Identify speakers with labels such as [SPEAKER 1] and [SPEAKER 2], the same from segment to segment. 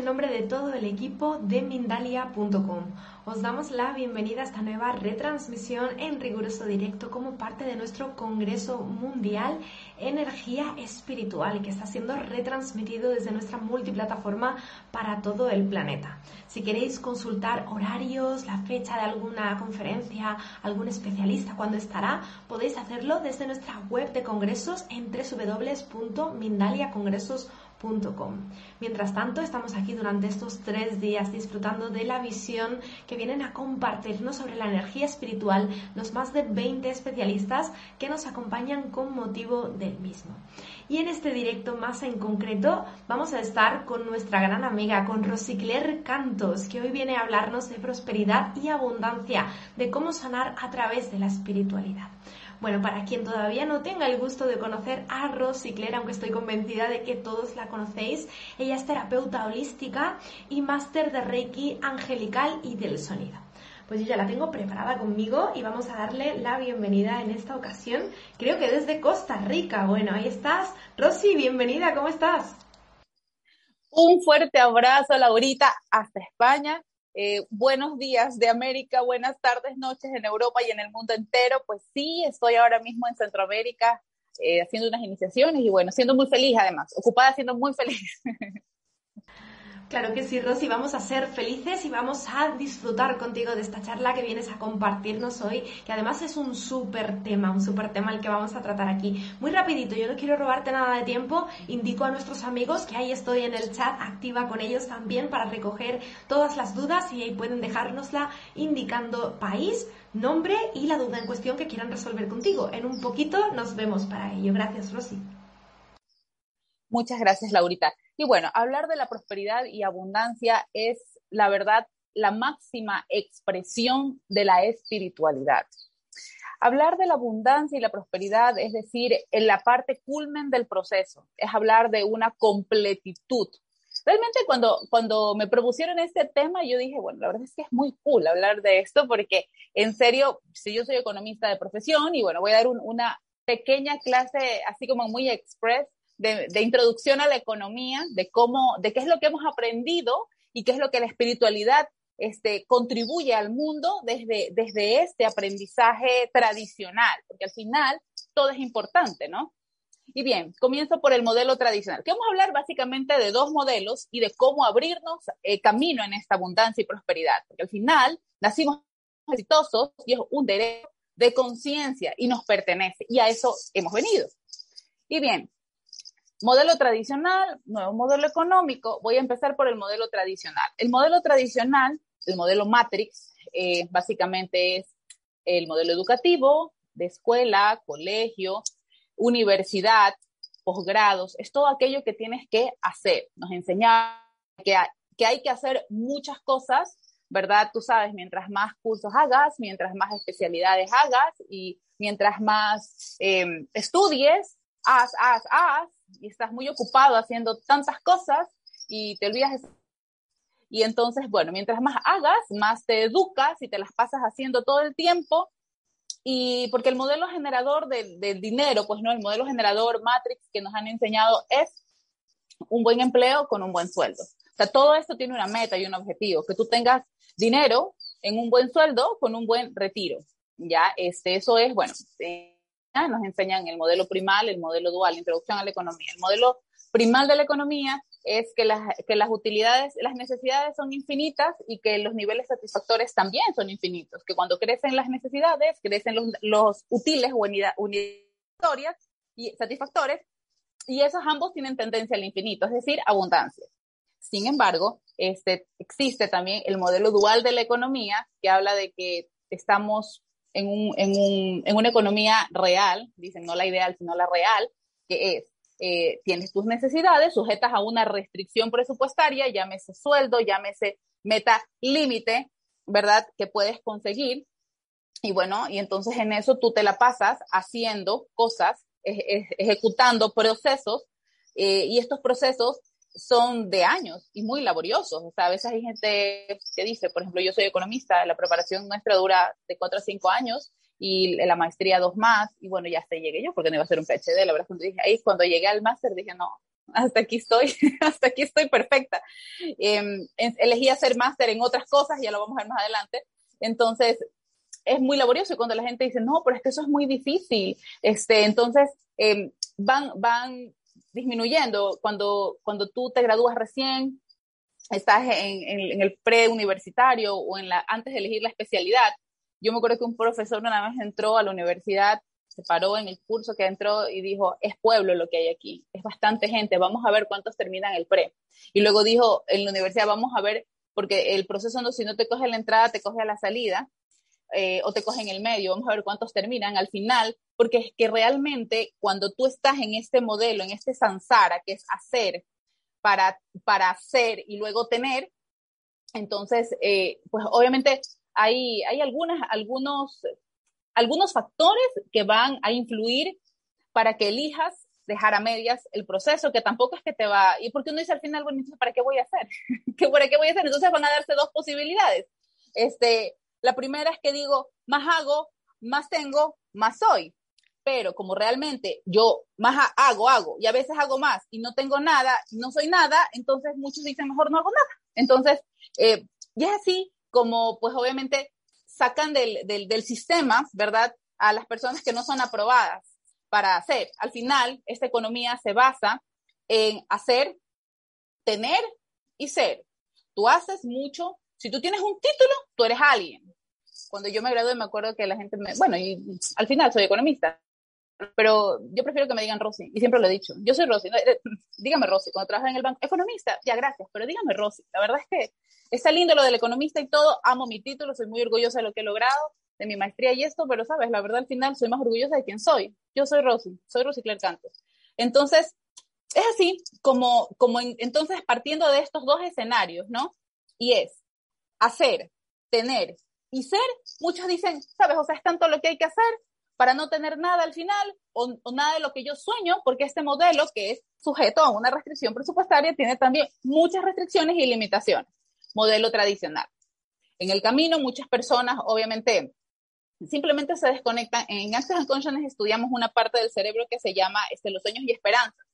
[SPEAKER 1] En nombre de todo el equipo de Mindalia.com. Os damos la bienvenida a esta nueva retransmisión en riguroso directo como parte de nuestro Congreso Mundial Energía Espiritual que está siendo retransmitido desde nuestra multiplataforma para todo el planeta. Si queréis consultar horarios, la fecha de alguna conferencia, algún especialista, cuando estará, podéis hacerlo desde nuestra web de congresos en www.mindaliacongresos.com Mientras tanto, estamos aquí durante estos tres días disfrutando de la visión que vienen a compartirnos sobre la energía espiritual los más de 20 especialistas que nos acompañan con motivo del mismo. Y en este directo más en concreto vamos a estar con nuestra gran amiga, con Rosicler Cantos, que hoy viene a hablarnos de prosperidad y abundancia, de cómo sanar a través de la espiritualidad. Bueno, para quien todavía no tenga el gusto de conocer a Rosy Claire, aunque estoy convencida de que todos la conocéis, ella es terapeuta holística y máster de Reiki angelical y del sonido. Pues yo ya la tengo preparada conmigo y vamos a darle la bienvenida en esta ocasión, creo que desde Costa Rica. Bueno, ahí estás. Rosy, bienvenida, ¿cómo estás?
[SPEAKER 2] Un fuerte abrazo, Laurita, hasta España eh, buenos días de América, buenas tardes, noches en Europa y en el mundo entero. Pues sí, estoy ahora mismo en Centroamérica eh, haciendo unas iniciaciones y bueno, siendo muy feliz además, ocupada siendo muy feliz.
[SPEAKER 1] Claro que sí, Rosy, vamos a ser felices y vamos a disfrutar contigo de esta charla que vienes a compartirnos hoy, que además es un súper tema, un súper tema el que vamos a tratar aquí. Muy rapidito, yo no quiero robarte nada de tiempo, indico a nuestros amigos que ahí estoy en el chat, activa con ellos también para recoger todas las dudas y ahí pueden dejárnosla indicando país, nombre y la duda en cuestión que quieran resolver contigo. En un poquito nos vemos para ello. Gracias, Rosy.
[SPEAKER 2] Muchas gracias, Laurita. Y bueno, hablar de la prosperidad y abundancia es, la verdad, la máxima expresión de la espiritualidad. Hablar de la abundancia y la prosperidad es decir, en la parte culmen del proceso, es hablar de una completitud. Realmente cuando, cuando me propusieron este tema, yo dije, bueno, la verdad es que es muy cool hablar de esto porque en serio, si yo soy economista de profesión y bueno, voy a dar una pequeña clase así como muy express de, introducción a la economía, de cómo, de qué es lo que hemos aprendido y qué es lo que la espiritualidad este, contribuye al mundo desde, este aprendizaje tradicional, porque al final todo es importante, ¿no? Y bien, comienzo por el modelo tradicional, que vamos a hablar básicamente de dos modelos y de cómo abrirnos eh, camino en esta abundancia y prosperidad, porque al final nacimos exitosos y es un derecho de conciencia y nos pertenece, y a eso hemos venido. Y bien, Modelo tradicional, nuevo modelo económico. Voy a empezar por el modelo tradicional. El modelo tradicional, el modelo Matrix, eh, básicamente es el modelo educativo de escuela, colegio, universidad, posgrados. Es todo aquello que tienes que hacer. Nos enseña que hay, que hacer muchas cosas, ¿verdad? Tú sabes, mientras más cursos hagas, mientras más especialidades hagas y mientras más eh, estudies, haz, haz, haz, y estás muy ocupado haciendo tantas cosas y te olvidas. Y entonces, bueno, mientras más hagas, más te educas y te las pasas haciendo todo el tiempo. Y porque el modelo generador del, del dinero, pues no, el modelo generador Matrix que nos han enseñado es un buen empleo con un buen sueldo. O sea, todo esto tiene una meta y un objetivo, que tú tengas dinero en un buen sueldo con un buen retiro. Ya, este, eso es, bueno, eh, nos enseñan el modelo primal, el modelo dual, introducción a la economía. El modelo primal de la economía es que las, que las utilidades, las necesidades son infinitas y que los niveles satisfactores también son infinitos, que cuando crecen las necesidades, crecen los, los útiles o unidades y satisfactores, y esos ambos tienen tendencia al infinito, es decir, abundancia. Sin embargo, este, existe también el modelo dual de la economía que habla de que estamos en, un, en, un, en una economía real, dicen no la ideal, sino la real, que es, eh, tienes tus necesidades sujetas a una restricción presupuestaria, llámese sueldo, llámese meta límite, ¿verdad? Que puedes conseguir. Y bueno, y entonces en eso tú te la pasas haciendo cosas, ejecutando procesos, eh, y estos procesos son de años y muy laboriosos. O sea, a veces hay gente que dice, por ejemplo, yo soy economista, la preparación nuestra dura de cuatro a cinco años y la maestría dos más, y bueno, ya hasta llegué yo porque no iba a ser un PhD, la verdad cuando dije, ahí cuando llegué al máster dije, no, hasta aquí estoy, hasta aquí estoy perfecta. Em, elegí hacer máster en otras cosas, ya lo vamos a ver más adelante. Entonces, es muy laborioso y cuando la gente dice, no, pero es que eso es muy difícil, este, entonces em, van, van disminuyendo cuando, cuando tú te gradúas recién, estás en, en, el preuniversitario o en la, antes de elegir la especialidad. Yo me acuerdo que un profesor una vez entró a la universidad, se paró en el curso que entró y dijo, es pueblo lo que hay aquí, es bastante gente, vamos a ver cuántos terminan el pre. Y luego dijo, en la universidad vamos a ver, porque el proceso no, si no te coge la entrada, te coge a la salida, eh, o te coge en el medio, vamos a ver cuántos terminan al final, porque es que realmente cuando tú estás en este modelo, en este sansara, que es hacer para, para hacer y luego tener, entonces, eh, pues obviamente hay, hay algunas, algunos, algunos factores que van a influir para que elijas dejar a medias el proceso, que tampoco es que te va, y porque uno dice al final, bueno, entonces, ¿para qué voy a hacer? ¿Qué, ¿Para qué voy a hacer? Entonces van a darse dos posibilidades. Este, la primera es que digo, más hago, más tengo, más soy. Pero como realmente yo más hago, hago, y a veces hago más y no tengo nada, no soy nada, entonces muchos dicen, mejor no hago nada. Entonces, eh, y es así como, pues obviamente, sacan del, del, del sistema, ¿verdad? A las personas que no son aprobadas para hacer. Al final, esta economía se basa en hacer, tener y ser. Tú haces mucho. Si tú tienes un título, tú eres alguien cuando yo me gradué me acuerdo que la gente me, bueno, y al final soy economista, pero yo prefiero que me digan Rosy, y siempre lo he dicho, yo soy Rosy, eh, dígame Rosy, cuando trabajas en el banco, economista, ya gracias, pero dígame Rosy, la verdad es que está lindo lo del economista y todo, amo mi título, soy muy orgullosa de lo que he logrado, de mi maestría y esto, pero sabes, la verdad al final soy más orgullosa de quién soy, yo soy Rosy, soy Rosy Claire. Entonces, es así como, como entonces partiendo de estos dos escenarios, ¿no? Y es hacer, tener y ser, muchos dicen, sabes, o sea, es tanto lo que hay que hacer para no tener nada al final o, nada de lo que yo sueño, porque este modelo que es sujeto a una restricción presupuestaria tiene también muchas restricciones y limitaciones. Modelo tradicional. En el camino, muchas personas, obviamente, simplemente se desconectan. En Access and estudiamos una parte del cerebro que se llama este, los sueños y esperanzas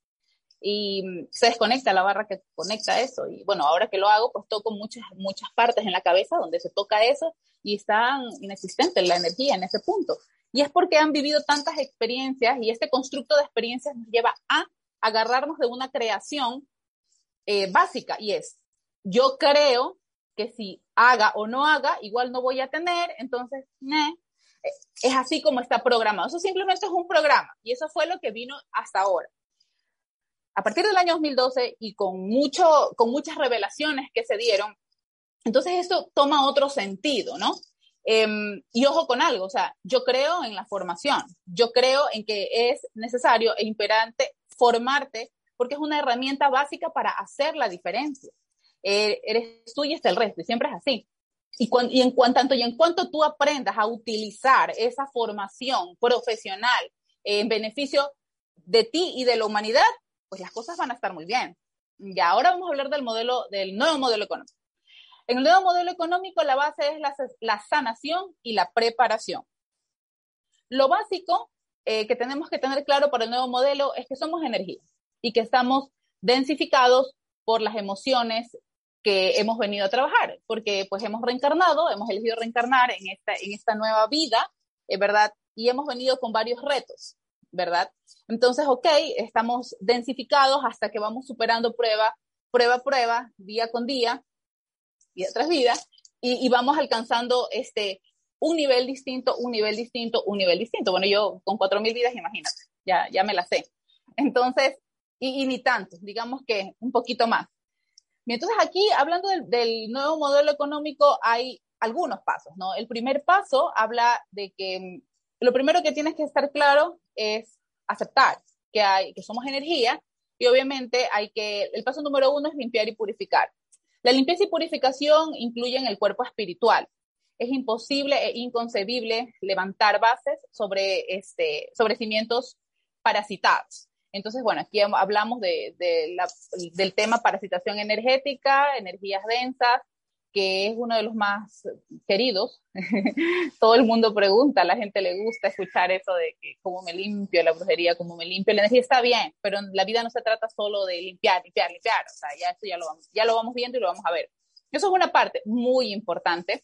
[SPEAKER 2] y se desconecta la barra que conecta eso. Y bueno, ahora que lo hago, pues toco muchas, muchas partes en la cabeza donde se toca eso y está inexistente la energía en ese punto. Y es porque han vivido tantas experiencias y este constructo de experiencias nos lleva a agarrarnos de una creación eh, básica y es, yo creo que si haga o no haga, igual no voy a tener, entonces, es así como está programado. Eso simplemente es un programa y eso fue lo que vino hasta ahora a partir del año 2012 y con, mucho, con muchas revelaciones que se dieron, entonces esto toma otro sentido, ¿no? Em, y ojo con algo, o sea, yo creo en la formación, yo creo en que es necesario e imperante formarte porque es una herramienta básica para hacer la diferencia. Eh, eres tú y está el resto, y siempre es así. Y, y en cuanto, tanto y en cuanto tú aprendas a utilizar esa formación profesional en beneficio de ti y de la humanidad, pues las cosas van a estar muy bien. Y ahora vamos a hablar del modelo, del nuevo modelo económico. En el nuevo modelo económico la base es la, sanación y la preparación. Lo básico eh, que tenemos que tener claro para el nuevo modelo es que somos energía y que estamos densificados por las emociones que hemos venido a trabajar, porque pues hemos reencarnado, hemos elegido reencarnar en esta, en esta nueva vida, es ¿verdad? Y hemos venido con varios retos. ¿Verdad? Entonces, ok, estamos densificados hasta que vamos superando prueba, prueba, prueba, día con día, día tras día, y, vamos alcanzando este, un nivel distinto, un nivel distinto, un nivel distinto. Bueno, yo con 4.000 vidas, imagínate, ya, ya me la sé. Entonces, y, ni tanto, digamos que un poquito más. Y entonces aquí, hablando del, del, nuevo modelo económico, hay algunos pasos, ¿no? El primer paso habla de que lo primero que tienes que estar claro es aceptar que, hay, que somos energía y obviamente hay que, el paso número uno es limpiar y purificar. La limpieza y purificación incluyen el cuerpo espiritual. Es imposible e inconcebible levantar bases sobre, este, sobre cimientos parasitados. Entonces, bueno, aquí hablamos de, de la, del tema parasitación energética, energías densas, que es uno de los más queridos. Todo el mundo pregunta, a la gente le gusta escuchar eso de que cómo me limpio la brujería, cómo me limpio la energía, está bien, pero la vida no se trata solo de limpiar, limpiar, limpiar, o sea, ya eso ya lo vamos, ya lo vamos viendo y lo vamos a ver. Eso es una parte muy importante.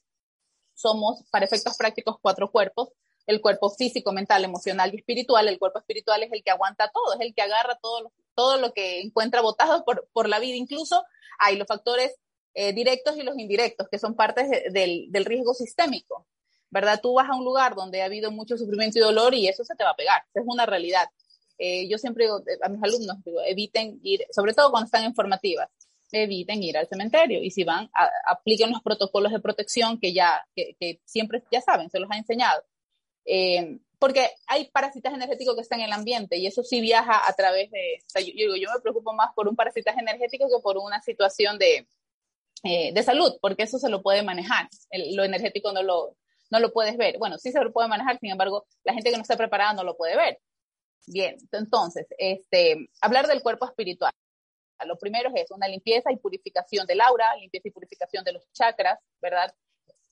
[SPEAKER 2] Somos, para efectos prácticos, cuatro cuerpos. El cuerpo físico, mental, emocional y espiritual. El cuerpo espiritual es el que aguanta todo, es el que agarra todo lo, todo lo que encuentra botado por, por la vida. Incluso hay los factores eh, directos y los indirectos, que son partes del, del, riesgo sistémico, ¿verdad? Tú vas a un lugar donde ha habido mucho sufrimiento y dolor y eso se te va a pegar, es una realidad. Eh, yo siempre digo a mis alumnos, digo, eviten ir, sobre todo cuando están en formativas, eviten ir al cementerio y si van, apliquen los protocolos de protección que ya, que, siempre, ya saben, se los ha enseñado. Eh, porque hay parasitaje energético que está en el ambiente y eso sí viaja a través de, yo, yo, yo me preocupo más por un parasitaje energético que por una situación de, eh, de salud, porque eso se lo puede manejar. lo energético no lo, no lo puedes ver. Bueno, sí se lo puede manejar, sin embargo, la gente que no está preparada no lo puede ver. Bien, entonces, este, hablar del cuerpo espiritual. Lo primero es una limpieza y purificación del aura, limpieza y purificación de los chakras, ¿verdad?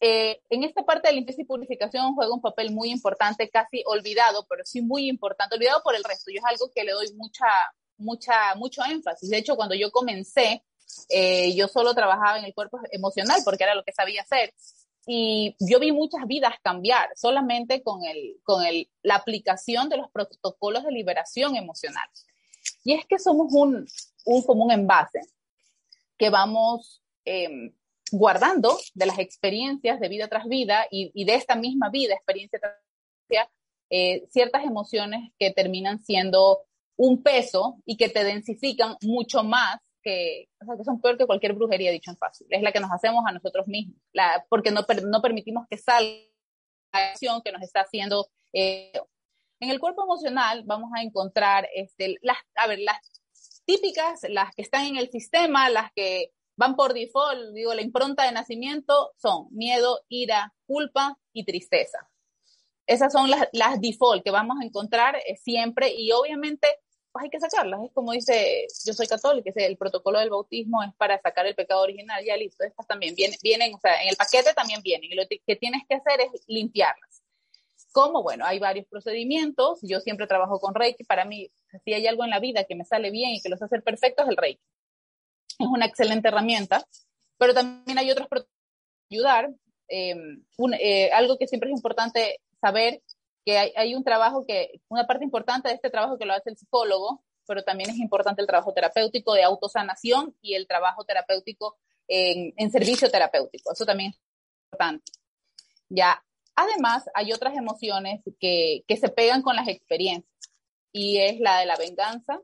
[SPEAKER 2] Eh, en esta parte de limpieza y purificación juega un papel muy importante, casi olvidado, pero sí muy importante, olvidado por el resto. Yo es algo que le doy mucha, mucha, mucho énfasis. De hecho, cuando yo comencé, eh, yo solo trabajaba en el cuerpo emocional porque era lo que sabía hacer. Y yo vi muchas vidas cambiar solamente con, el, con el, la aplicación de los protocolos de liberación emocional. Y es que somos un, un común envase que vamos em, guardando de las experiencias de vida tras vida y, y de esta misma vida, experiencia tras vida, eh, ciertas emociones que terminan siendo un peso y que te densifican mucho más que, o sea, que son peor que cualquier brujería, dicho en fácil. Es la que nos hacemos a nosotros mismos, la, porque no, no permitimos que salga la acción que nos está haciendo. Eh, en el cuerpo emocional vamos a encontrar este, las, a ver, las típicas, las que están en el sistema, las que van por default, digo, la impronta de nacimiento son miedo, ira, culpa y tristeza. Esas son las, las default que vamos a encontrar eh, siempre y obviamente pues hay que sacarlas. Es como dice, yo soy católica, el protocolo del bautismo es para sacar el pecado original, ya listo. Estas también vienen, vienen, o sea, en el paquete también vienen. Y lo que tienes que hacer es limpiarlas. ¿Cómo? Bueno, hay varios procedimientos. Yo siempre trabajo con Reiki. Para mí, si hay algo en la vida que me sale bien y que los hace perfectos, es el Reiki. Es una excelente herramienta. Pero también hay otros procedimientos ayudar. Eh, eh, algo que siempre es importante saber que hay, un trabajo que, una parte importante de este trabajo que lo hace el psicólogo, pero también es importante el trabajo terapéutico de autosanación y el trabajo terapéutico en, en servicio terapéutico. Eso también es importante. Ya, además, hay otras emociones que, que se pegan con las experiencias y es la de la venganza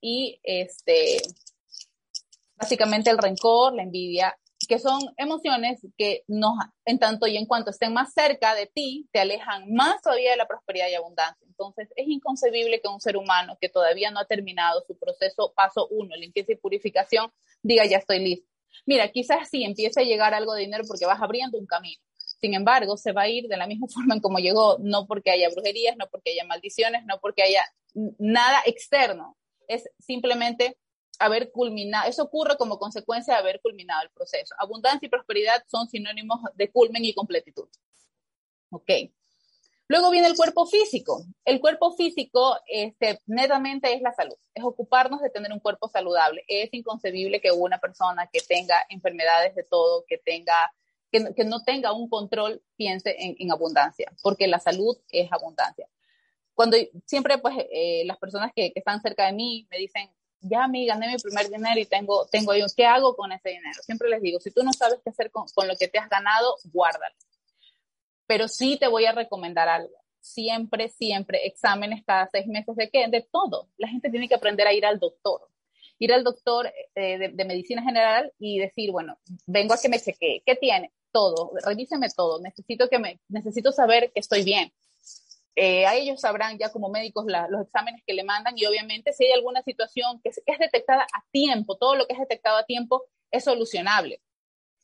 [SPEAKER 2] y este, básicamente el rencor, la envidia que son emociones que nos, en tanto y en cuanto estén más cerca de ti, te alejan más todavía de la prosperidad y abundancia. Entonces, es inconcebible que un ser humano que todavía no ha terminado su proceso paso uno, limpieza y purificación, diga ya estoy listo. Mira, quizás sí empiece a llegar algo de dinero porque vas abriendo un camino. Sin embargo, se va a ir de la misma forma en como llegó, no porque haya brujerías, no porque haya maldiciones, no porque haya nada externo. Es simplemente haber culminado, eso ocurre como consecuencia de haber culminado el proceso. Abundancia y prosperidad son sinónimos de culmen y completitud. Ok. Luego viene el cuerpo físico. El cuerpo físico, este, netamente es la salud, es ocuparnos de tener un cuerpo saludable. Es inconcebible que una persona que tenga enfermedades de todo, que tenga, que, que no tenga un control, piense en, en, abundancia, porque la salud es abundancia. Cuando siempre, pues, eh, las personas que, que están cerca de mí me dicen, ya me gané mi primer dinero y tengo, tengo yo, ¿qué hago con ese dinero? Siempre les digo, si tú no sabes qué hacer con, lo que te has ganado, guárdalo. Pero sí te voy a recomendar algo. Siempre, siempre, exámenes cada seis meses de qué? De todo. La gente tiene que aprender a ir al doctor. Ir al doctor eh, de, de, medicina general y decir, bueno, vengo a que me chequee. ¿Qué tiene? Todo. Revíseme todo. Necesito que me, necesito saber que estoy bien eh, a ellos sabrán ya como médicos los exámenes que le mandan y obviamente si hay alguna situación que es, detectada a tiempo, todo lo que es detectado a tiempo es solucionable.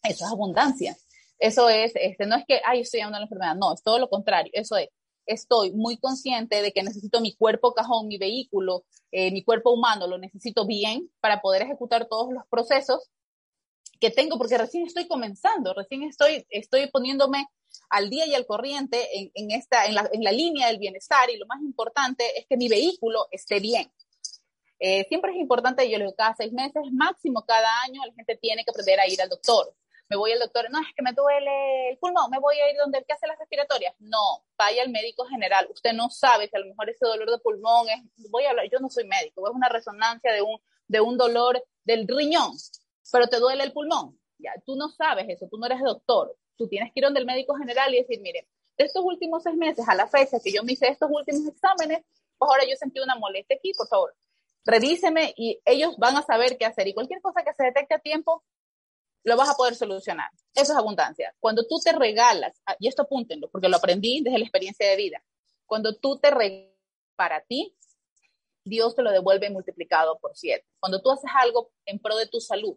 [SPEAKER 2] Eso es abundancia. Eso es, este, no es que, ay, estoy llevando la enfermedad, no, es todo lo contrario. Eso es, estoy muy consciente de que necesito mi cuerpo cajón, mi vehículo, eh, mi cuerpo humano, lo necesito bien para poder ejecutar todos los procesos que tengo, porque recién estoy comenzando, recién estoy, estoy poniéndome al día y al corriente en, esta, en la, en, la, línea del bienestar y lo más importante es que mi vehículo esté bien. Eh, siempre es importante, yo le digo, cada seis meses, máximo cada año, la gente tiene que aprender a ir al doctor. Me voy al doctor, no, es que me duele el pulmón, me voy a ir donde el que hace las respiratorias. No, vaya al médico general. Usted no sabe que a lo mejor ese dolor de pulmón es, voy a hablar, yo no soy médico, es una resonancia de un, de un dolor del riñón, pero te duele el pulmón. Ya, tú no sabes eso, tú no eres doctor. Tú tienes que ir donde el médico general y decir, mire, de estos últimos seis meses a la fecha que yo me hice estos últimos exámenes, pues ahora yo sentí una molestia aquí, por favor, revíseme y ellos van a saber qué hacer. Y cualquier cosa que se detecte a tiempo, lo vas a poder solucionar. Eso es abundancia. Cuando tú te regalas, ah, y esto apúntenlo, porque lo aprendí desde la experiencia de vida, cuando tú te regalas para ti, Dios te lo devuelve multiplicado por siete. Cuando tú haces algo en pro de tu salud,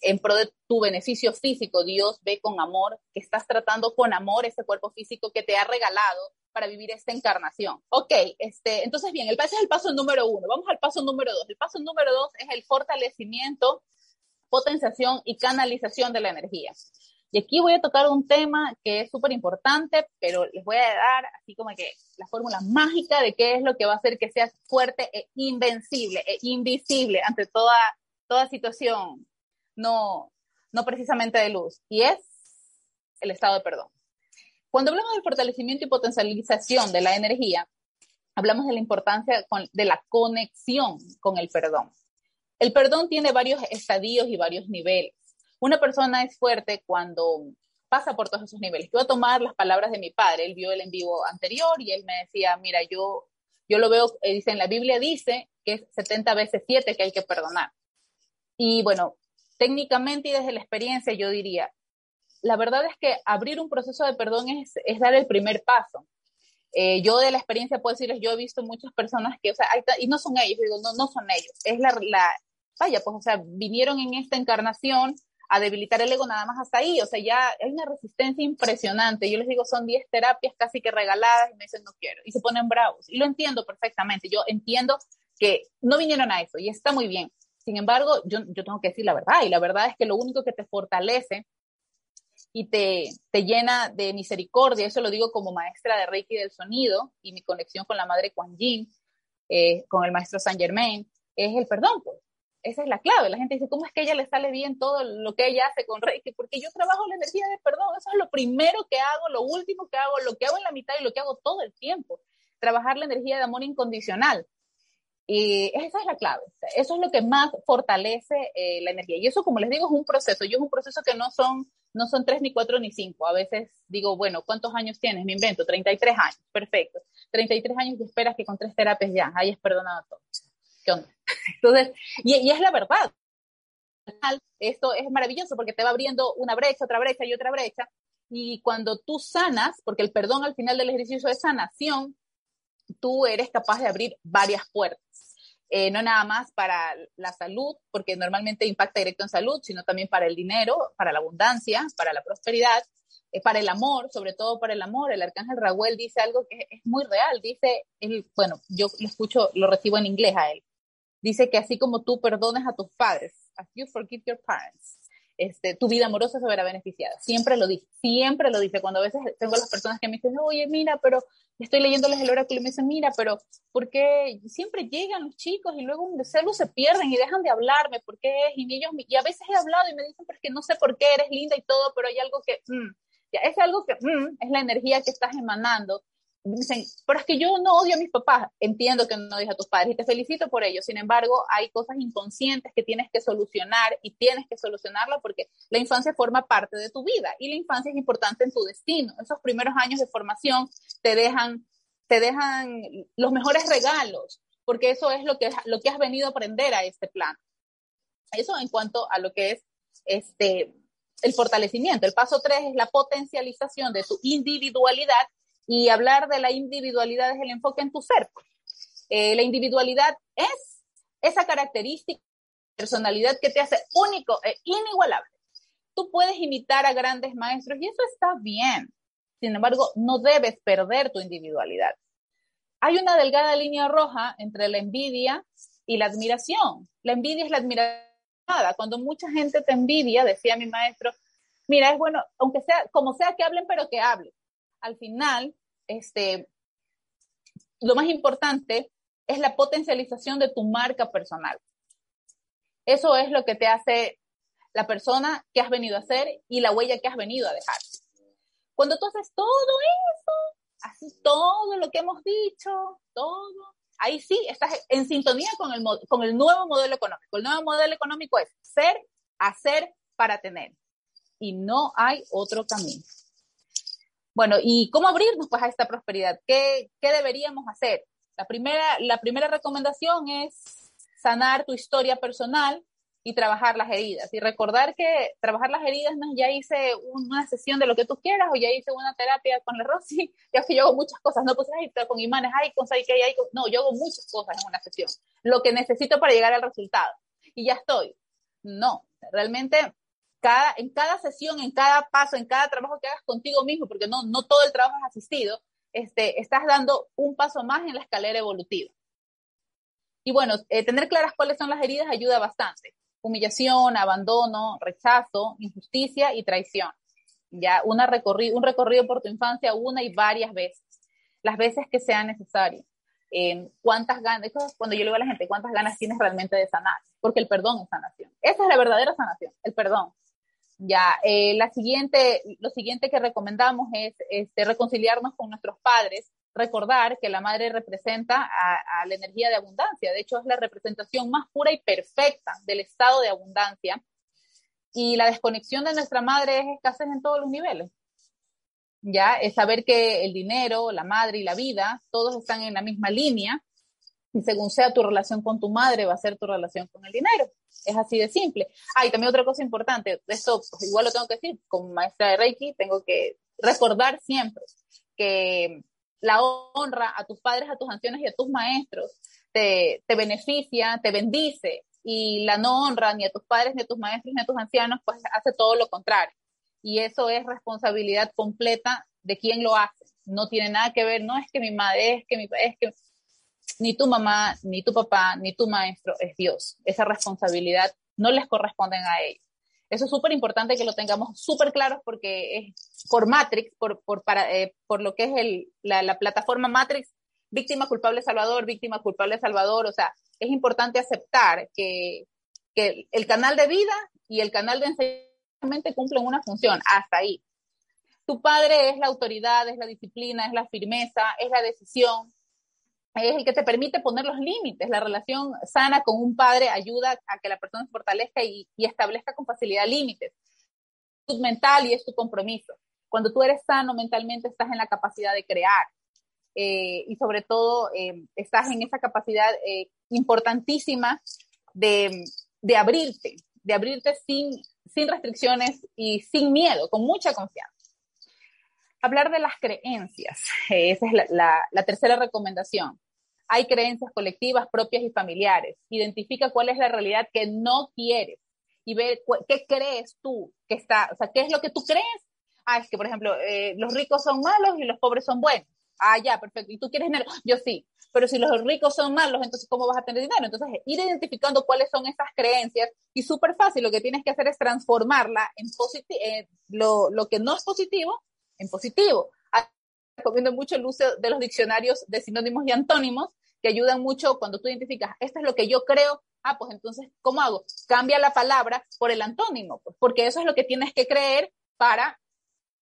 [SPEAKER 2] en pro de tu beneficio físico, Dios ve con amor que estás tratando con amor ese cuerpo físico que te ha regalado para vivir esta encarnación. Ok, este, entonces bien, el, ese es el paso número uno. Vamos al paso número dos. El paso número dos es el fortalecimiento, potenciación y canalización de la energía. Y aquí voy a tocar un tema que es súper importante, pero les voy a dar así como que la fórmula mágica de qué es lo que va a hacer que seas fuerte e invencible e invisible ante toda, toda situación no, no precisamente de luz. Y es el estado de perdón. Cuando hablamos del fortalecimiento y potencialización de la energía, hablamos de la importancia de la conexión con el perdón. El perdón tiene varios estadios y varios niveles. Una persona es fuerte cuando pasa por todos esos niveles. Yo voy a tomar las palabras de mi padre, él vio el en vivo anterior y él me decía, mira, yo, yo lo veo, eh, dice, en la Biblia dice que es 70 veces 7 que hay que perdonar. Y bueno, técnicamente y desde la experiencia yo diría, la verdad es que abrir un proceso de perdón es, es dar el primer paso. Eh, yo de la experiencia puedo decirles, yo he visto muchas personas que, o sea, y no son ellos, digo, no, no son ellos, es la, la, vaya, pues, o sea, vinieron en esta encarnación a debilitar el ego nada más hasta ahí, o sea, ya hay una resistencia impresionante. Yo les digo, son 10 terapias casi que regaladas y me dicen, no quiero, y se ponen bravos. Y lo entiendo perfectamente, yo entiendo que no vinieron a eso y está muy bien. Sin embargo, yo, tengo que decir la verdad, y la verdad es que lo único que te fortalece y te, te, llena de misericordia, eso lo digo como maestra de Reiki del sonido y mi conexión con la madre Kuan Yin, eh, con el maestro Saint Germain, es el perdón, pues. Esa es la clave. La gente dice, ¿cómo es que a ella le sale bien todo lo que ella hace con Reiki? Porque yo trabajo la energía de perdón. Eso es lo primero que hago, lo último que hago, lo que hago en la mitad y lo que hago todo el tiempo. Trabajar la energía de amor incondicional. Y esa es la clave. Eso es lo que más fortalece eh, la energía. Y eso, como les digo, es un proceso. Yo es un proceso que no son, no son tres, ni cuatro, ni cinco. A veces digo, bueno, ¿cuántos años tienes? Me invento, 33 años. Perfecto. 33 años y esperas que con tres terapias ya hayas perdonado todo. ¿Qué onda? Entonces, y, y es la verdad. Esto es maravilloso porque te va abriendo una brecha, otra brecha y otra brecha. Y cuando tú sanas, porque el perdón al final del ejercicio de sanación, tú eres capaz de abrir varias puertas. Eh, no nada más para la salud, porque normalmente impacta directo en salud, sino también para el dinero, para la abundancia, para la prosperidad, eh, para el amor, sobre todo para el amor. El arcángel Raúl dice algo que es muy real. Dice, bueno, yo lo escucho, lo recibo en inglés a él. Dice que así como tú perdones a tus padres, as you forgive your parents, este, tu vida amorosa se verá beneficiada. Siempre lo dice, siempre lo dice. Cuando a veces tengo las personas que me dicen, oye, mira, pero estoy leyéndoles el oráculo y me dicen, mira, pero ¿por qué siempre llegan los chicos y luego de celo se pierden y dejan de hablarme? ¿Por qué es? Y, ellos, y a veces he hablado y me dicen, pero es que no sé por qué eres linda y todo, pero hay algo que, mm, es algo que mm, es la energía que estás emanando dicen, pero es que yo no odio a mis papás. Entiendo que no odias a tus padres y te felicito por ello. Sin embargo, hay cosas inconscientes que tienes que solucionar y tienes que solucionarla porque la infancia forma parte de tu vida y la infancia es importante en tu destino. Esos primeros años de formación te dejan, te dejan los mejores regalos porque eso es lo que, lo que has venido a aprender a este plan. Eso en cuanto a lo que es este, el fortalecimiento. El paso tres es la potencialización de tu individualidad y hablar de la individualidad es el enfoque en tu ser. Eh, la individualidad es esa característica, personalidad que te hace único e inigualable. Tú puedes imitar a grandes maestros y eso está bien. Sin embargo, no debes perder tu individualidad. Hay una delgada línea roja entre la envidia y la admiración. La envidia es la admiración. Cuando mucha gente te envidia, decía mi maestro, mira, es bueno, aunque sea, como sea que hablen, pero que hablen. Al final, este, lo más importante es la potencialización de tu marca personal. Eso es lo que te hace la persona que has venido a ser y la huella que has venido a dejar. Cuando tú haces todo eso, así todo lo que hemos dicho, todo, ahí sí estás en sintonía con el, con el nuevo modelo económico. El nuevo modelo económico es ser, hacer para tener. Y no hay otro camino. Bueno, ¿y cómo abrirnos pues a esta prosperidad? ¿Qué, qué deberíamos hacer? La primera, la primera recomendación es sanar tu historia personal y trabajar las heridas. Y recordar que trabajar las heridas no ya hice una sesión de lo que tú quieras o ya hice una terapia con la Rosy, ya que yo hago muchas cosas, no pues ay, con imanes, ay, con que hay, no, yo hago muchas cosas en una sesión, lo que necesito para llegar al resultado. Y ya estoy. No, realmente cada, en cada sesión, en cada paso, en cada trabajo que hagas contigo mismo, porque no, no todo el trabajo es asistido, este, estás dando un paso más en la escalera evolutiva. Y bueno, eh, tener claras cuáles son las heridas ayuda bastante. Humillación, abandono, rechazo, injusticia y traición. Ya una un recorrido por tu infancia una y varias veces, las veces que sea necesario. Eh, ¿Cuántas ganas? Cuando yo le digo a la gente, ¿cuántas ganas tienes realmente de sanar? Porque el perdón es sanación. Esa es la verdadera sanación, el perdón. Ya, eh, la siguiente, lo siguiente que recomendamos es este, reconciliarnos con nuestros padres, recordar que la madre representa a, la energía de abundancia, de hecho es la representación más pura y perfecta del estado de abundancia, y la desconexión de nuestra madre es escasez en todos los niveles. Ya, es saber que el dinero, la madre y la vida, todos están en la misma línea, y según sea tu relación con tu madre, va a ser tu relación con el dinero. Es así de simple. Ah, y también otra cosa importante, esto pues, igual lo tengo que decir, como maestra de Reiki, tengo que recordar siempre que la honra a tus padres, a tus ancianos y a tus maestros te, te beneficia, te bendice, y la no honra ni a tus padres, ni a tus maestros, ni a tus ancianos, pues hace todo lo contrario. Y eso es responsabilidad completa de quien lo hace. No tiene nada que ver, no es que mi madre, es que mi es que ni tu mamá, ni tu papá, ni tu maestro es Dios. Esa responsabilidad no les corresponde a ellos. Eso es súper importante que lo tengamos súper claro porque es por Matrix, por, por, para, eh, por lo que es la, la, plataforma Matrix, víctima culpable Salvador, víctima culpable Salvador. O sea, es importante aceptar que, que el canal de vida y el canal de enseñanza cumplen una función. Hasta ahí. Tu padre es la autoridad, es la disciplina, es la firmeza, es la decisión, es el que te permite poner los límites. La relación sana con un padre ayuda a que la persona se fortalezca y, establezca con facilidad límites. Tu mental y es tu compromiso. Cuando tú eres sano mentalmente, estás en la capacidad de crear. Eh, y sobre todo, eh, estás en esa capacidad eh, importantísima de, de, abrirte, de abrirte sin, sin restricciones y sin miedo, con mucha confianza hablar de las creencias. Esa es la, la, tercera recomendación. Hay creencias colectivas propias y familiares. Identifica cuál es la realidad que no quieres y ver qué crees tú que está, o sea, qué es lo que tú crees. Ah, es que, por ejemplo, eh, los ricos son malos y los pobres son buenos. Ah, ya, perfecto. ¿Y tú quieres dinero? Yo sí. Pero si los ricos son malos, entonces, ¿cómo vas a tener dinero? Entonces, ir identificando cuáles son esas creencias y súper fácil. Lo que tienes que hacer es transformarla en positivo, eh, lo, que no es positivo en positivo recomiendo mucho el uso de los diccionarios de sinónimos y antónimos, ayudan mucho cuando tú identificas, esto es lo que yo creo, ah, pues entonces, ¿cómo hago? Cambia la palabra por el antónimo, pues, porque eso es lo que tienes que creer para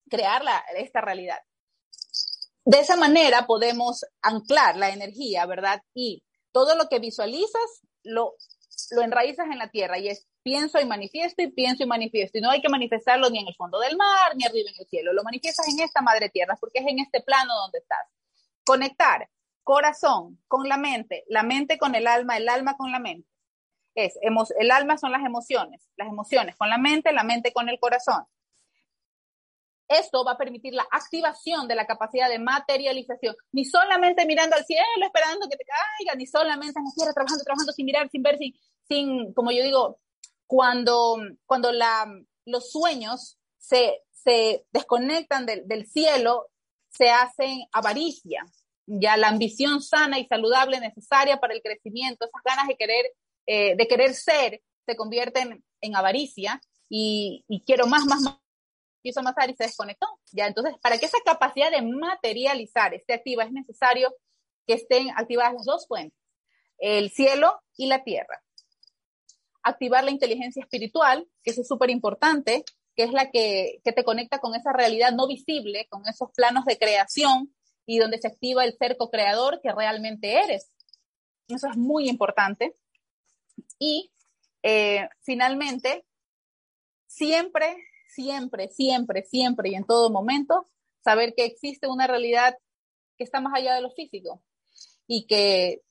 [SPEAKER 2] crear esta realidad. De esa manera podemos anclar la energía, ¿verdad? Y todo lo que visualizas lo, lo enraizas en la tierra y es pienso y manifiesto y pienso y manifiesto. Y no hay que manifestarlo ni en el fondo del mar, ni arriba en el cielo. Lo manifiestas en esta madre tierra, porque es en este plano donde estás. Conectar corazón con la mente, la mente con el alma, el alma con la mente. Es, el alma son las emociones, las emociones con la mente, la mente con el corazón. Esto va a permitir la activación de la capacidad de materialización, ni solamente mirando al cielo, esperando que te caiga, ni solamente en la tierra, trabajando, trabajando sin mirar, sin ver, sin, sin como yo digo, cuando, cuando la, los sueños se, se desconectan del, del cielo, se hacen avaricia, ya la ambición sana y saludable necesaria para el crecimiento, esas ganas de querer, eh, de querer ser, se convierte en, avaricia y, quiero más, más, más, quiso más y se desconectó. Ya, entonces, para que esa capacidad de materializar esté activa, es necesario que estén activadas las dos fuentes, el cielo y la tierra. Activar la inteligencia espiritual, que es súper importante, que es la que, que te conecta con esa realidad no visible, con esos planos de creación y donde se activa el ser co-creador que realmente eres. Eso es muy importante. Y eh, finalmente, siempre, siempre, siempre, siempre y en todo momento, saber que existe una realidad que está más allá de lo físico y que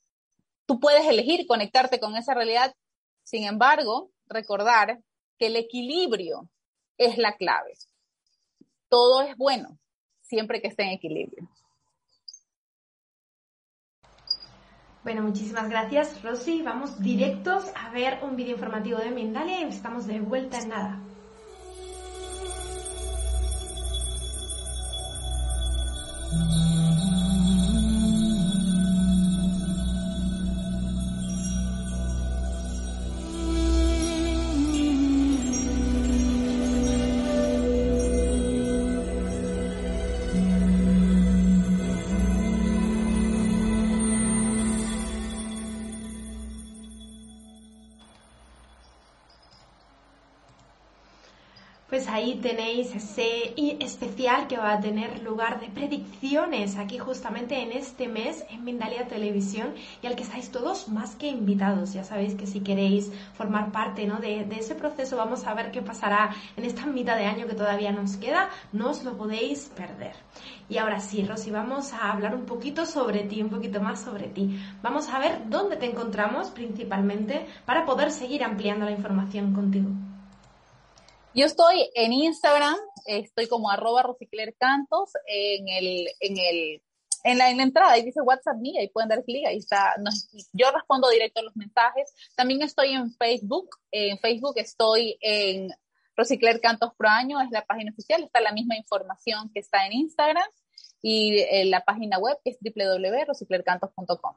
[SPEAKER 2] tú puedes elegir conectarte con esa realidad. Sin embargo, recordar que el equilibrio es la clave. Todo es bueno siempre que esté en equilibrio.
[SPEAKER 1] Bueno, muchísimas gracias, Rosy. Vamos directos a ver un vídeo informativo de Mindalia y estamos de vuelta en nada. Tenéis ese especial que va a tener lugar de predicciones aquí justamente en este mes en Mindalia Televisión y al que estáis todos más que invitados. Ya sabéis que si queréis formar parte ¿no? de, de ese proceso, vamos a ver qué pasará en esta mitad de año que todavía nos queda, no os lo podéis perder. Y ahora sí, Rosy, vamos a hablar un poquito sobre ti, un poquito más sobre ti. Vamos a ver dónde te encontramos principalmente para poder seguir ampliando la información contigo.
[SPEAKER 2] Yo estoy en Instagram, estoy como arroba rosiclercantos, en el, en el, en la, en la entrada, ahí dice WhatsApp mía, ahí pueden dar clic, ahí está, yo respondo directo a los mensajes. También estoy en Facebook, en Facebook estoy en Rosicler Cantos Pro Año, es la página oficial, está la misma información que está en Instagram y en la página web es www.rosiclercantos.com.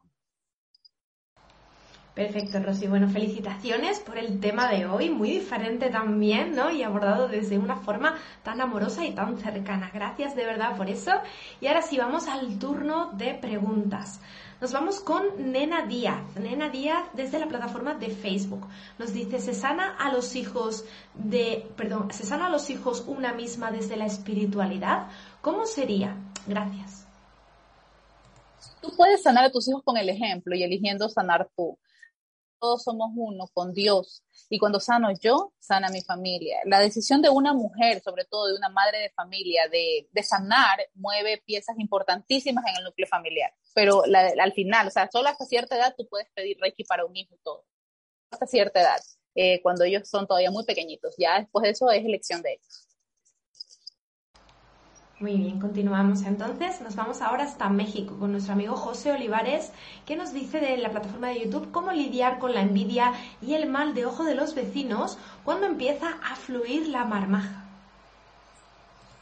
[SPEAKER 1] Perfecto, Rosy. Bueno, felicitaciones por el tema de hoy, muy diferente también, ¿no? Y abordado desde una forma tan amorosa y tan cercana. Gracias de verdad por eso. Y ahora sí, vamos al turno de preguntas. Nos vamos con Nena Díaz. Nena Díaz desde la plataforma de Facebook. Nos dice, ¿se sana a los hijos de, perdón, ¿se sana a los hijos una misma desde la espiritualidad? ¿Cómo sería? Gracias.
[SPEAKER 2] Tú puedes sanar a tus hijos con el ejemplo y eligiendo sanar tú todos somos uno con Dios. Y cuando sano yo, sana mi familia. La decisión de una mujer, sobre todo de una madre de familia, de, sanar, mueve piezas importantísimas en el núcleo familiar. Pero al final, o sea, solo hasta cierta edad tú puedes pedir Reiki para un hijo y todo. Hasta cierta edad, eh, cuando ellos son todavía muy pequeñitos. Ya después de eso es elección de ellos.
[SPEAKER 1] Muy bien, continuamos entonces. Nos vamos ahora hasta México con nuestro amigo José Olivares, que nos dice de la plataforma de YouTube cómo lidiar con la envidia y el mal de ojo de los vecinos cuando empieza a fluir la marmaja.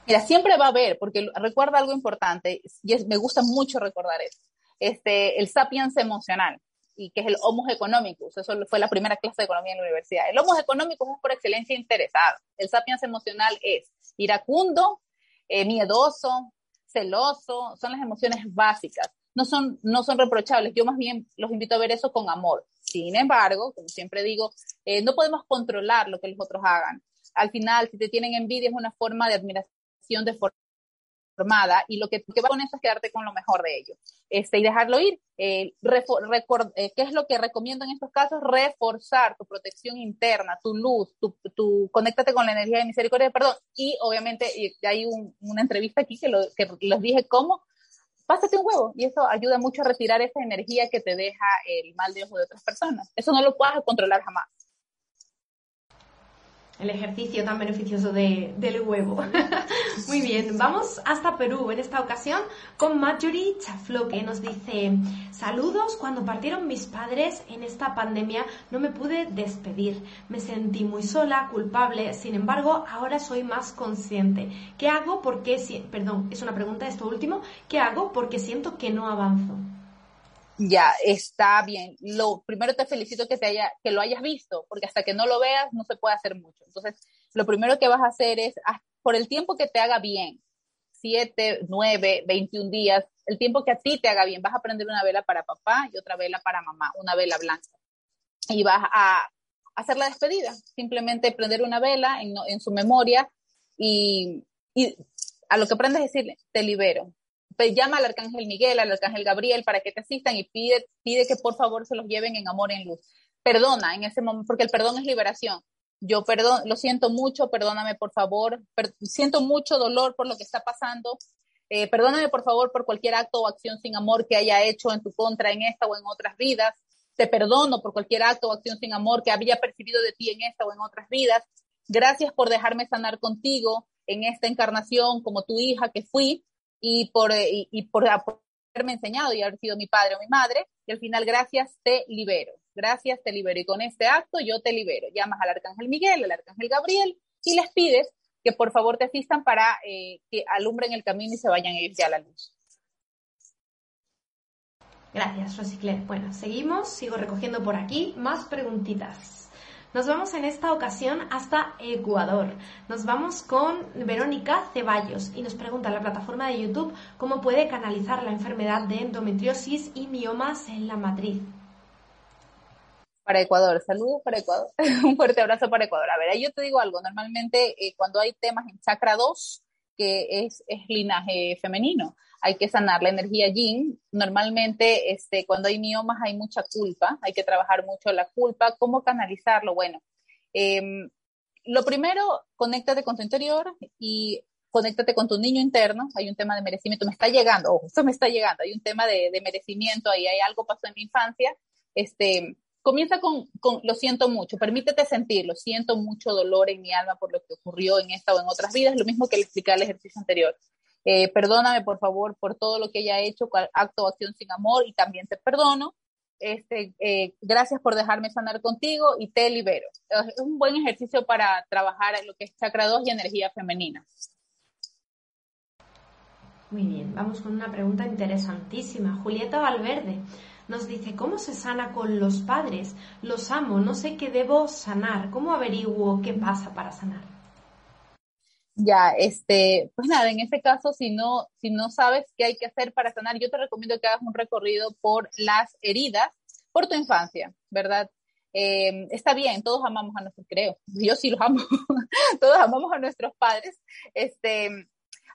[SPEAKER 2] Mira, siempre va a haber, porque recuerda algo importante, y me gusta mucho recordar esto, este, el sapiens emocional, y que es el homo economicus, eso fue la primera clase de economía en la universidad. El homo economicus es por excelencia interesado, el sapiens emocional es iracundo, eh, miedoso, celoso, son las emociones básicas. No son, no son reprochables. Yo más bien los invito a ver eso con amor. Sin embargo, como siempre digo, eh, no podemos controlar lo que los otros hagan. Al final, si te tienen envidia, es una forma de admiración de forma y lo que, que, va con eso es quedarte con lo mejor de ellos este, y dejarlo ir. Eh, eh, ¿Qué es lo que recomiendo en estos casos? Reforzar tu protección interna, tu luz, tu, tu conéctate con la energía de misericordia, perdón. Y obviamente hay una entrevista aquí que, lo, que les dije cómo pásate un huevo y eso ayuda mucho a retirar esa energía que te deja el mal de ojo de otras personas. Eso no lo puedes controlar jamás
[SPEAKER 1] el ejercicio tan beneficioso de, del huevo. Muy bien, vamos hasta Perú en esta ocasión con Marjorie Chaflo que nos dice, saludos, cuando partieron mis padres en esta pandemia no me pude despedir, me sentí muy sola, culpable, sin embargo ahora soy más consciente. ¿Qué hago porque, si, perdón, es una pregunta esto último, ¿qué hago porque siento que no avanzo?
[SPEAKER 2] Ya, está bien. Lo primero te felicito que te haya, que lo hayas visto, porque hasta que no lo veas no se puede hacer mucho. Entonces, lo primero que vas a hacer es, por el tiempo que te haga bien, 7, 9, 21 días, el tiempo que a ti te haga bien, vas a prender una vela para papá y otra vela para mamá, una vela blanca. Y vas a hacer la despedida, simplemente prender una vela en, su memoria y, y a lo que aprendes es decirle, te libero, pues llama al arcángel Miguel, al arcángel Gabriel para que te asistan y pide, pide que por favor se los lleven en amor en luz. Perdona en ese momento, porque el perdón es liberación. Yo perdón, lo siento mucho, perdóname por favor, siento mucho dolor por lo que está pasando. Eh, perdóname por favor por cualquier acto o acción sin amor que haya hecho en tu contra en esta o en otras vidas. Te perdono por cualquier acto o acción sin amor que había percibido de ti en esta o en otras vidas. Gracias por dejarme sanar contigo en esta encarnación como tu hija que fui y por, y, por, haberme enseñado y haber sido mi padre o mi madre, y al final, gracias, te libero. Gracias, te libero. Y con este acto yo te libero. Llamas al Arcángel Miguel, al Arcángel Gabriel, y les pides que por favor te asistan para eh, que alumbren el camino y se vayan a ir ya a la luz.
[SPEAKER 1] Gracias, Rosicler. Bueno, seguimos, sigo recogiendo por aquí más preguntitas. Nos vamos en esta ocasión hasta Ecuador. Nos vamos con Verónica Ceballos y nos pregunta en la plataforma de YouTube cómo puede canalizar la enfermedad de endometriosis y miomas en la matriz.
[SPEAKER 2] Para Ecuador, saludos para Ecuador. Un fuerte abrazo para Ecuador. A ver, yo te digo algo, normalmente eh, cuando hay temas en chakra 2, que es, es linaje femenino, hay que sanar la energía yin. Normalmente, este, cuando hay miomas hay mucha culpa, hay que trabajar mucho la culpa. ¿Cómo canalizarlo? Bueno, em, lo primero, conéctate con tu interior y conéctate con tu niño interno. Hay un tema de merecimiento, me está llegando, ojo, me está llegando, hay un tema de, de merecimiento, ahí hay algo pasó en mi infancia. Este, comienza con, con, lo siento mucho, permítete sentirlo, siento mucho dolor en mi alma por lo que ocurrió en esta o en otras vidas, lo mismo que le expliqué al ejercicio anterior. Eh, perdóname por favor por todo lo que haya hecho, acto o acción sin amor y también te perdono. Este, eh, gracias por dejarme sanar contigo y te libero. Es un buen ejercicio para trabajar lo que es chakra 2 y energía femenina.
[SPEAKER 1] Muy bien, vamos con una pregunta interesantísima. Julieta Valverde nos dice, ¿cómo se sana con los padres? Los amo, no sé qué debo sanar. ¿Cómo averiguo qué pasa para sanar?
[SPEAKER 2] Ya, este, pues nada, en este caso, si no, si no sabes qué hay que hacer para sanar, yo te recomiendo que hagas un recorrido por las heridas, por tu infancia, ¿verdad? Eh, está bien, todos amamos a nuestros, creo, yo sí los amo, todos amamos a nuestros padres. Este,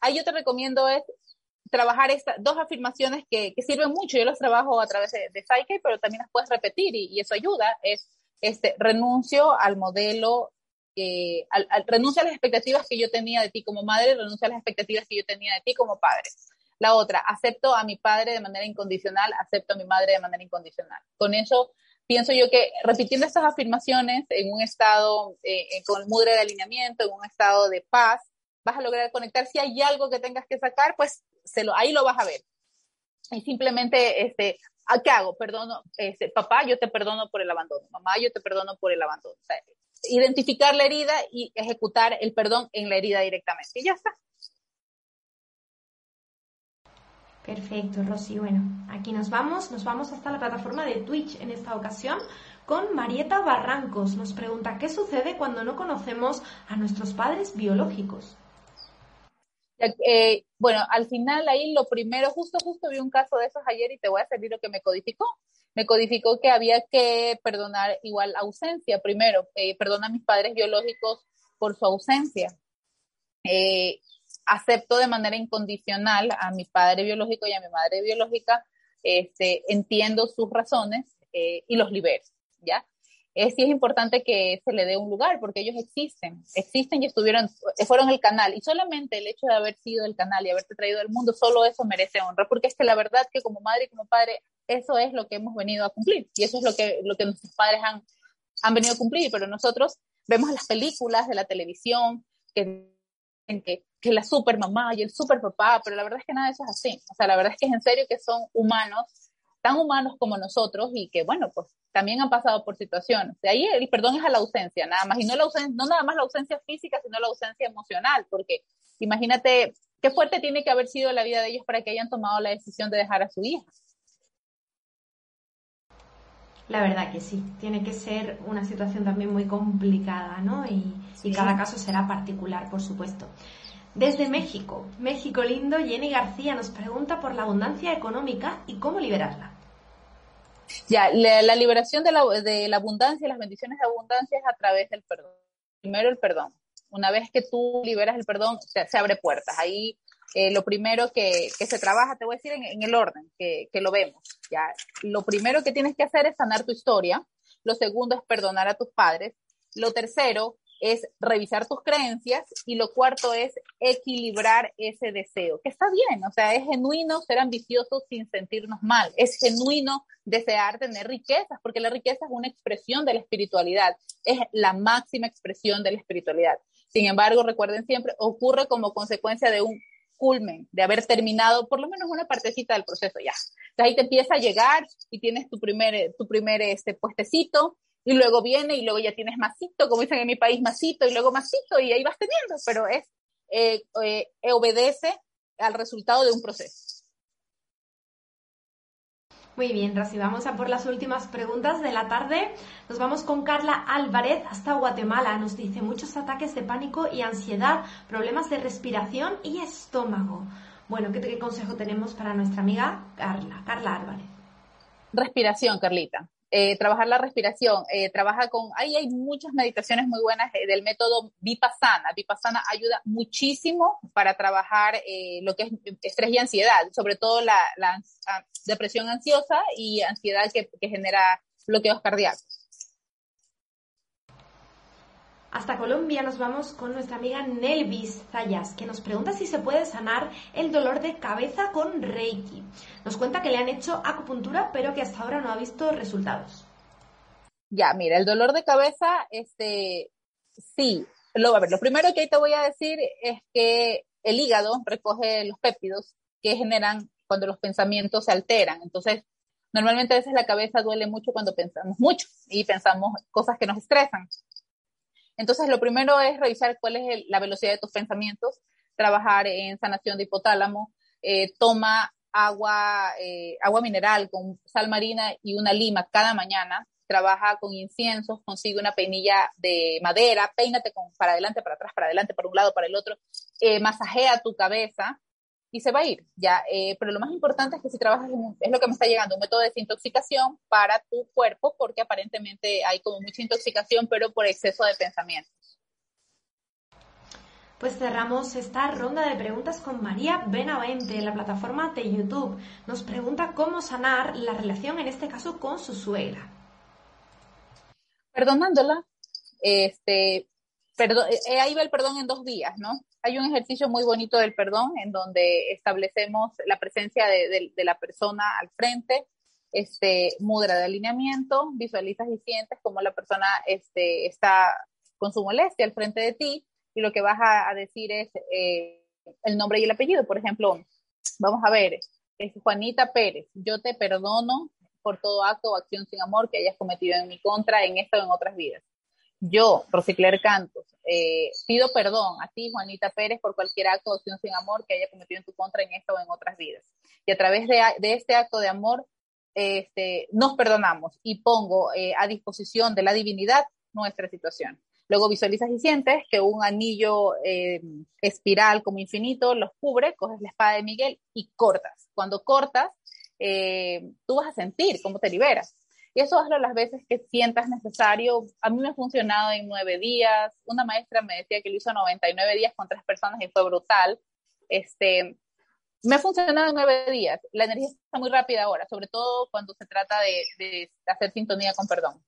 [SPEAKER 2] ahí yo te recomiendo es trabajar estas dos afirmaciones que, que, sirven mucho. Yo las trabajo a través de, de Psyche, pero también las puedes repetir y, y, eso ayuda. Es este, renuncio al modelo al, renuncia a las expectativas que yo tenía de ti como madre, renuncia a las expectativas que yo tenía de ti como padre. La otra, acepto a mi padre de manera incondicional, acepto a mi madre de manera incondicional. Con eso pienso yo que repitiendo estas afirmaciones en un estado eh, eh, con mudre de alineamiento, en un estado de paz, vas a lograr conectar. Si hay algo que tengas que sacar, pues se lo, ahí lo vas a ver. Y simplemente, este, ¿qué hago? Perdono, este, papá, yo te perdono por el abandono. Mamá, yo te perdono por el abandono. Identificar la herida y ejecutar el perdón en la herida directamente. Y ya está.
[SPEAKER 1] Perfecto, Rosy. Bueno, aquí nos vamos, nos vamos hasta la plataforma de Twitch en esta ocasión con Marieta Barrancos. Nos pregunta, ¿qué sucede cuando no conocemos a nuestros padres biológicos?
[SPEAKER 2] Eh, bueno, al final ahí lo primero, justo, justo vi un caso de esos ayer y te voy a servir lo que me codificó me codificó que había que perdonar igual ausencia primero, eh, perdona a mis padres biológicos por su ausencia. Eh, acepto de manera incondicional a mi padre biológico y a mi madre biológica, este, entiendo sus razones y los libero, ¿ya? Sí es importante que se le dé un lugar porque ellos existen, existen y estuvieron, fueron el canal y solamente el hecho de haber sido el canal y haberte traído al mundo, solo eso merece honra, porque es que la verdad que como madre y como padre eso es lo que hemos venido a cumplir y eso es lo que, lo que nuestros padres han, han venido a cumplir, pero nosotros vemos las películas de la televisión que, que, que la super mamá y el super papá, pero la verdad es que nada de eso es así. O sea, la verdad es que es en serio que son humanos, tan humanos como nosotros y que, bueno, pues también han pasado por situaciones. De ahí el perdón es a la ausencia, nada más. Y no, la ausencia, no nada más la ausencia física, sino la ausencia emocional, porque imagínate qué fuerte tiene que haber sido la vida de ellos para que hayan tomado la decisión de dejar a su hija.
[SPEAKER 1] La verdad que sí, tiene que ser una situación también muy complicada, ¿no? Y, y cada caso será particular, por supuesto. Desde México, México lindo, Jenny García nos pregunta por la abundancia económica y cómo liberarla.
[SPEAKER 2] Ya, la, liberación de la, de la abundancia, las bendiciones de abundancia es a través del perdón. Primero el perdón. Una vez que tú liberas el perdón, se, abre puertas. Ahí eh, lo primero que, que, se trabaja, te voy a decir en, el orden que, que, lo vemos. Ya, lo primero que tienes que hacer es sanar tu historia. Lo segundo es perdonar a tus padres. Lo tercero es revisar tus creencias y lo cuarto es equilibrar ese deseo, que está bien, o sea, es genuino ser ambicioso sin sentirnos mal, es genuino desear tener riquezas, porque la riqueza es una expresión de la espiritualidad, es la máxima expresión de la espiritualidad. Sin embargo, recuerden siempre, ocurre como consecuencia de un culmen, de haber terminado por lo menos una partecita del proceso ya. Entonces ahí te empieza a llegar y tienes tu primer, tu primer este, puestecito, y luego viene y luego ya tienes masito, como dicen en mi país, masito y luego masito y ahí vas teniendo, pero es, eh, eh, obedece al resultado de un proceso.
[SPEAKER 1] Muy bien, Rosy, vamos a por las últimas preguntas de la tarde. Nos vamos con Carla Álvarez hasta Guatemala. Nos dice muchos ataques de pánico y ansiedad, problemas de respiración y estómago. Bueno, ¿qué, qué consejo tenemos para nuestra amiga Carla? Carla Álvarez.
[SPEAKER 2] Respiración, Carlita. Eh, trabajar la respiración, eh, trabaja con, ahí hay muchas meditaciones muy buenas eh, del método Vipassana. Vipassana ayuda muchísimo para trabajar lo que es estrés y ansiedad, sobre todo la, ah, depresión ansiosa y ansiedad que genera bloqueos cardíacos.
[SPEAKER 1] Hasta Colombia nos vamos con nuestra amiga Nelvis Zayas, que nos pregunta si se puede sanar el dolor de cabeza con Reiki. Nos cuenta que le han hecho acupuntura, pero que hasta ahora no ha visto resultados.
[SPEAKER 2] Ya, mira, el dolor de cabeza, este, sí. Lo, a ver, lo primero que te voy a decir es que el hígado recoge los péptidos que generan cuando los pensamientos se alteran. Entonces, normalmente a veces la cabeza duele mucho cuando pensamos mucho y pensamos cosas que nos estresan. Entonces, lo primero es revisar cuál es la velocidad de tus pensamientos, trabajar en sanación de hipotálamo, eh, toma agua, eh, agua mineral con sal marina y una lima cada mañana, trabaja con inciensos, consigue una peinilla de madera, peínate con, para adelante, para atrás, para adelante, para un lado, para el otro, eh, masajea tu cabeza, y se va a ir, ya. Eh, pero lo más importante es que si trabajas, en, es lo que me está llegando, un método de desintoxicación para tu cuerpo, porque aparentemente hay como mucha intoxicación, pero por exceso de pensamientos.
[SPEAKER 1] Pues cerramos esta ronda de preguntas con María Benavente en la plataforma de YouTube. Nos pregunta cómo sanar la relación, en este caso, con su suegra.
[SPEAKER 2] Perdonándola, este, eh, eh, ahí va el perdón en dos días, ¿no? Hay un ejercicio muy bonito del perdón en donde establecemos la presencia de, la persona al frente, este, mudra de alineamiento, visualizas y sientes como la persona este, está con su molestia al frente de ti y lo que vas a, decir es eh, el nombre y el apellido. Por ejemplo, vamos a ver, es Juanita Pérez, yo te perdono por todo acto o acción sin amor que hayas cometido en mi contra en esta o en otras vidas. Yo, Rosicler Cantos, eh, pido perdón a ti, Juanita Pérez, por cualquier acto o acción sin amor que haya cometido en tu contra en esta o en otras vidas. Y a través de, este acto de amor, este, nos perdonamos y pongo eh, a disposición de la divinidad nuestra situación. Luego visualizas y sientes que un anillo eh, espiral como infinito los cubre, coges la espada de Miguel y cortas. Cuando cortas, tú vas a sentir cómo te liberas. Y eso hazlo las veces que sientas necesario. A mí me ha funcionado en nueve días. Una maestra me decía que lo hizo 99 días con tres personas y fue brutal. Este, me ha funcionado en nueve días. La energía está muy rápida ahora, sobre todo cuando se trata de hacer sintonía con perdón.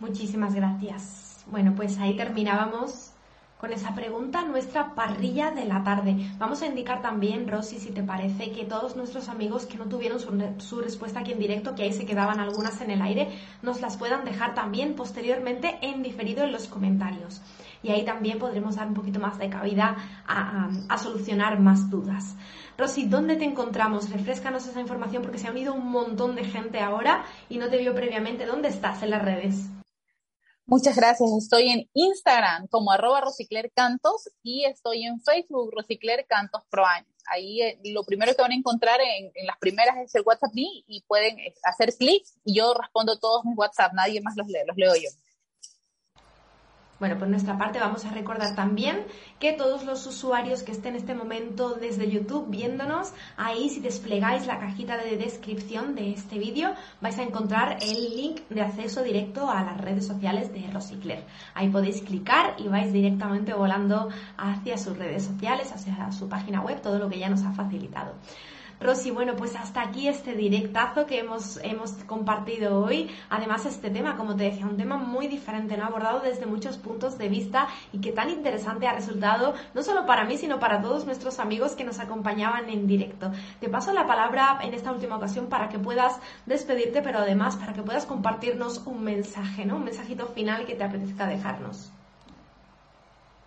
[SPEAKER 1] Muchísimas gracias. Bueno, pues ahí terminábamos con esa pregunta nuestra parrilla de la tarde. Vamos a indicar también, Rosy, si te parece, que todos nuestros amigos que no tuvieron su, respuesta aquí en directo, que ahí se quedaban algunas en el aire, nos las puedan dejar también posteriormente en diferido en los comentarios. Y ahí también podremos dar un poquito más de cabida a, a solucionar más dudas. Rosy, ¿dónde te encontramos? Refrescanos esa información porque se ha unido un montón de gente ahora y no te vio previamente. ¿Dónde estás en las redes?
[SPEAKER 2] Muchas gracias. Estoy en Instagram como arroba Rosicler Cantos y estoy en Facebook Rosicler Cantos. Ahí eh, lo primero que van a encontrar en, las primeras es el WhatsApp y pueden eh, hacer clic y yo respondo todos mis WhatsApp. Nadie más los lee, los leo yo.
[SPEAKER 1] Bueno, por nuestra parte vamos a recordar también que todos los usuarios que estén en este momento desde YouTube viéndonos, ahí si desplegáis la cajita de descripción de este vídeo vais a encontrar el link de acceso directo a las redes sociales de Rosicler. Ahí podéis clicar y vais directamente volando hacia sus redes sociales, hacia su página web, todo lo que ya nos ha facilitado. Rosy, bueno, pues hasta aquí este directazo que hemos, hemos compartido hoy. Además, este tema, como te decía, un tema muy diferente, ¿no? Abordado desde muchos puntos de vista y que tan interesante ha resultado, no solo para mí, sino para todos nuestros amigos que nos acompañaban en directo. Te paso la palabra en esta última ocasión para que puedas despedirte, pero además para que puedas compartirnos un mensaje, ¿no? Un mensajito final que te apetezca dejarnos.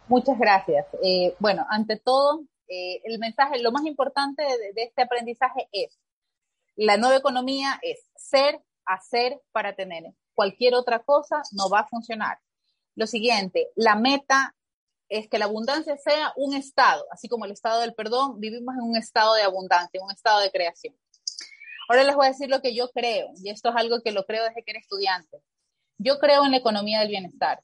[SPEAKER 2] Muchas gracias. Eh, bueno, ante todo, eh, el mensaje, lo más importante de, este aprendizaje es, la nueva economía es ser, hacer para tener. Cualquier otra cosa no va a funcionar. Lo siguiente, la meta es que la abundancia sea un estado, así como el estado del perdón, vivimos en un estado de abundancia, un estado de creación. Ahora les voy a decir lo que yo creo, y esto es algo que lo creo desde que era estudiante. Yo creo en la economía del bienestar.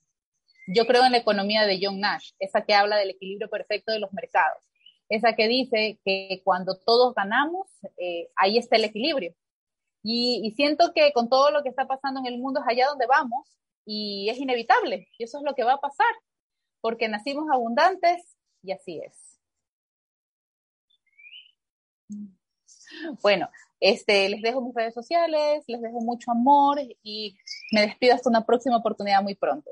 [SPEAKER 2] Yo creo en la economía de John Nash, esa que habla del equilibrio perfecto de los mercados esa que dice que cuando todos ganamos, eh, ahí está el equilibrio. Y, siento que con todo lo que está pasando en el mundo es allá donde vamos y es inevitable. Y eso es lo que va a pasar, porque nacimos abundantes y así es. Bueno, este, les dejo mis redes sociales, les dejo mucho amor y me despido hasta una próxima oportunidad muy pronto.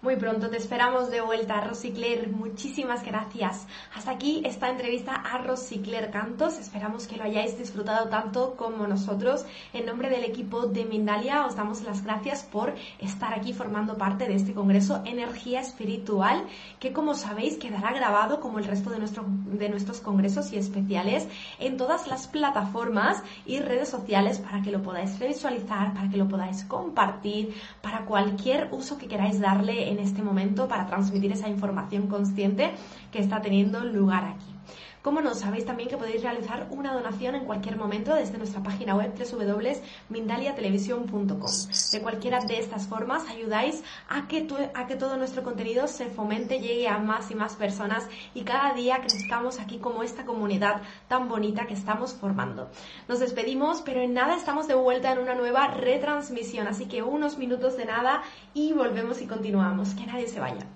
[SPEAKER 1] Muy pronto te esperamos de vuelta, Rosicler. Muchísimas gracias. Hasta aquí esta entrevista a Rosicler Cantos. Esperamos que lo hayáis disfrutado tanto como nosotros. En nombre del equipo de Mindalia os damos las gracias por estar aquí formando parte de este congreso Energía Espiritual, que como sabéis quedará grabado como el resto de, de nuestros congresos y especiales en todas las plataformas y redes sociales para que lo podáis revisualizar, para que lo podáis compartir, para cualquier uso que queráis darle en este momento para transmitir esa información consciente que está teniendo lugar aquí. Como no, sabéis también que podéis realizar una donación en cualquier momento desde nuestra página web www.mindaliatelevisión.com. De cualquiera de estas formas ayudáis a que, a que todo nuestro contenido se fomente, llegue a más y más personas y cada día crezcamos aquí como esta comunidad tan bonita que estamos formando. Nos despedimos, pero en nada estamos de vuelta en una nueva retransmisión, así que unos minutos de nada y volvemos y continuamos. Que nadie se vaya.